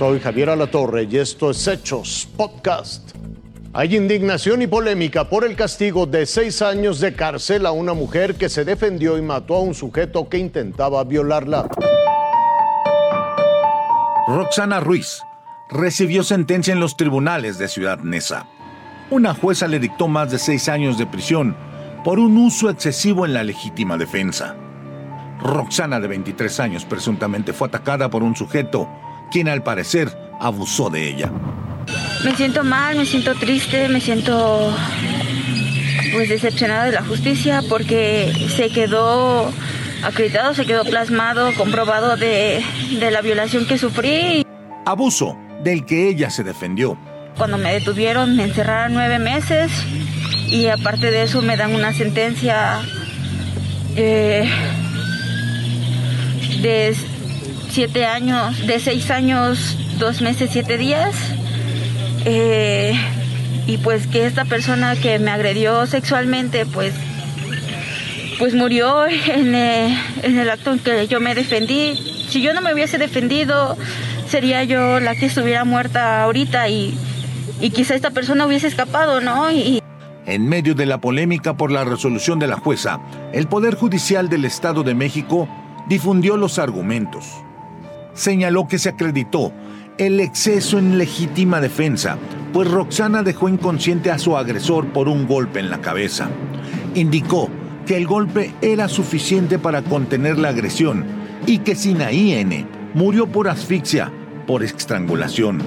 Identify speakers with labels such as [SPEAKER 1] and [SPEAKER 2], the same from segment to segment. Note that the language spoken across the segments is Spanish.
[SPEAKER 1] Soy Javier Alatorre y esto es Hechos Podcast. Hay indignación y polémica por el castigo de seis años de cárcel a una mujer que se defendió y mató a un sujeto que intentaba violarla.
[SPEAKER 2] Roxana Ruiz recibió sentencia en los tribunales de Ciudad Neza. Una jueza le dictó más de seis años de prisión por un uso excesivo en la legítima defensa. Roxana, de 23 años, presuntamente fue atacada por un sujeto quien al parecer abusó de ella.
[SPEAKER 3] Me siento mal, me siento triste, me siento pues decepcionada de la justicia porque se quedó acreditado, se quedó plasmado, comprobado de, de la violación que sufrí.
[SPEAKER 2] Abuso del que ella se defendió.
[SPEAKER 3] Cuando me detuvieron me encerraron nueve meses y aparte de eso me dan una sentencia eh, de siete años, de seis años, dos meses, siete días. Eh, y pues que esta persona que me agredió sexualmente, pues, pues murió en, eh, en el acto en que yo me defendí. Si yo no me hubiese defendido, sería yo la que estuviera muerta ahorita y, y quizá esta persona hubiese escapado, ¿no? Y,
[SPEAKER 2] en medio de la polémica por la resolución de la jueza, el Poder Judicial del Estado de México difundió los argumentos. Señaló que se acreditó el exceso en legítima defensa, pues Roxana dejó inconsciente a su agresor por un golpe en la cabeza. Indicó que el golpe era suficiente para contener la agresión y que Sinaí N murió por asfixia, por estrangulación.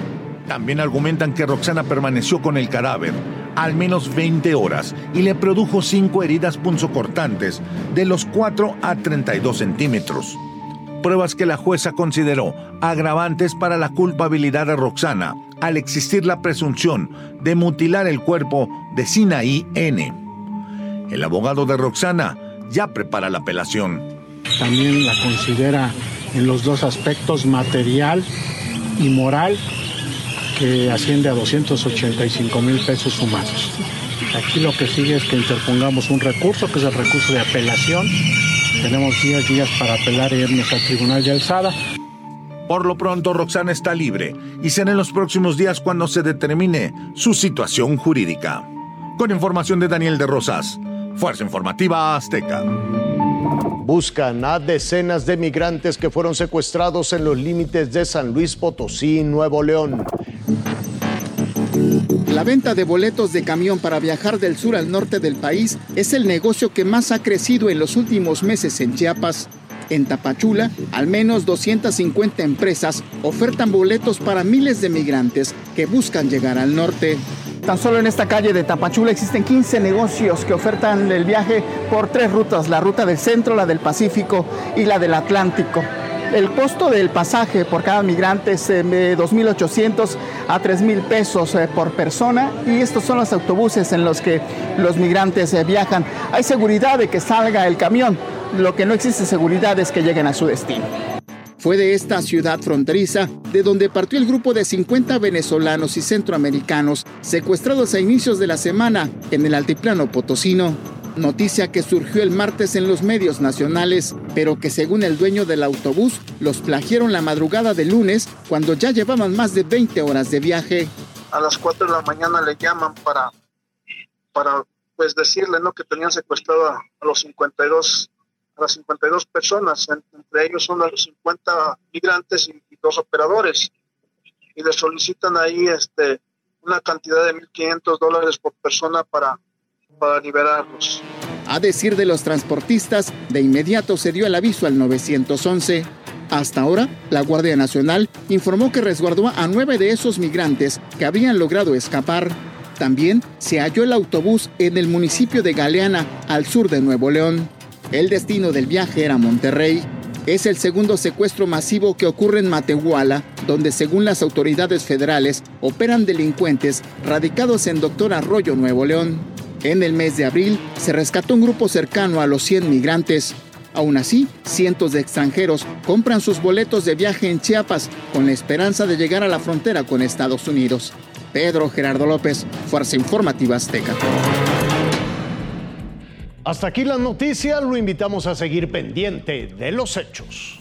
[SPEAKER 2] También argumentan que Roxana permaneció con el cadáver al menos 20 horas y le produjo cinco heridas punzocortantes de los 4 a 32 centímetros. Pruebas que la jueza consideró agravantes para la culpabilidad de Roxana al existir la presunción de mutilar el cuerpo de Sinaí N. El abogado de Roxana ya prepara la apelación.
[SPEAKER 4] También la considera en los dos aspectos material y moral que asciende a 285 mil pesos humanos. Aquí lo que sigue es que interpongamos un recurso, que es el recurso de apelación. Tenemos 10 días para apelar y irnos al Tribunal de Alzada.
[SPEAKER 2] Por lo pronto, Roxana está libre y será en los próximos días cuando se determine su situación jurídica. Con información de Daniel de Rosas, Fuerza Informativa Azteca.
[SPEAKER 1] Buscan a decenas de migrantes que fueron secuestrados en los límites de San Luis Potosí, Nuevo León.
[SPEAKER 5] La venta de boletos de camión para viajar del sur al norte del país es el negocio que más ha crecido en los últimos meses en Chiapas. En Tapachula, al menos 250 empresas ofertan boletos para miles de migrantes que buscan llegar al norte.
[SPEAKER 6] Tan solo en esta calle de Tapachula existen 15 negocios que ofertan el viaje por tres rutas, la ruta del centro, la del Pacífico y la del Atlántico. El costo del pasaje por cada migrante es de 2.800 a 3.000 pesos eh, por persona y estos son los autobuses en los que los migrantes eh, viajan. Hay seguridad de que salga el camión, lo que no existe seguridad es que lleguen a su destino.
[SPEAKER 5] Fue de esta ciudad fronteriza de donde partió el grupo de 50 venezolanos y centroamericanos secuestrados a inicios de la semana en el altiplano potosino. Noticia que surgió el martes en los medios nacionales, pero que según el dueño del autobús, los plagiaron la madrugada de lunes cuando ya llevaban más de 20 horas de viaje.
[SPEAKER 7] A las 4 de la mañana le llaman para, para pues decirle ¿no? que tenían secuestrado a, los 52 a las 52 personas, entre ellos son los 50 migrantes y, dos operadores, y le solicitan ahí este, una cantidad de 1.500 dólares por persona para para.
[SPEAKER 5] A decir de los transportistas, de inmediato se dio el aviso al 911. Hasta ahora, la Guardia Nacional informó que resguardó a nueve de esos migrantes que habían logrado escapar. También se halló el autobús en el municipio de Galeana, al sur de Nuevo León. El destino del viaje era Monterrey. Es el segundo secuestro masivo que ocurre en Matehuala, donde según las autoridades federales operan delincuentes radicados en Doctor Arroyo, Nuevo León. En el mes de abril se rescató un grupo cercano a los 100 migrantes. Aún así, cientos de extranjeros compran sus boletos de viaje en Chiapas con la esperanza de llegar a la frontera con Estados Unidos. Pedro Gerardo López, Fuerza Informativa Azteca.
[SPEAKER 1] Hasta aquí la noticia, lo invitamos a seguir pendiente de los hechos.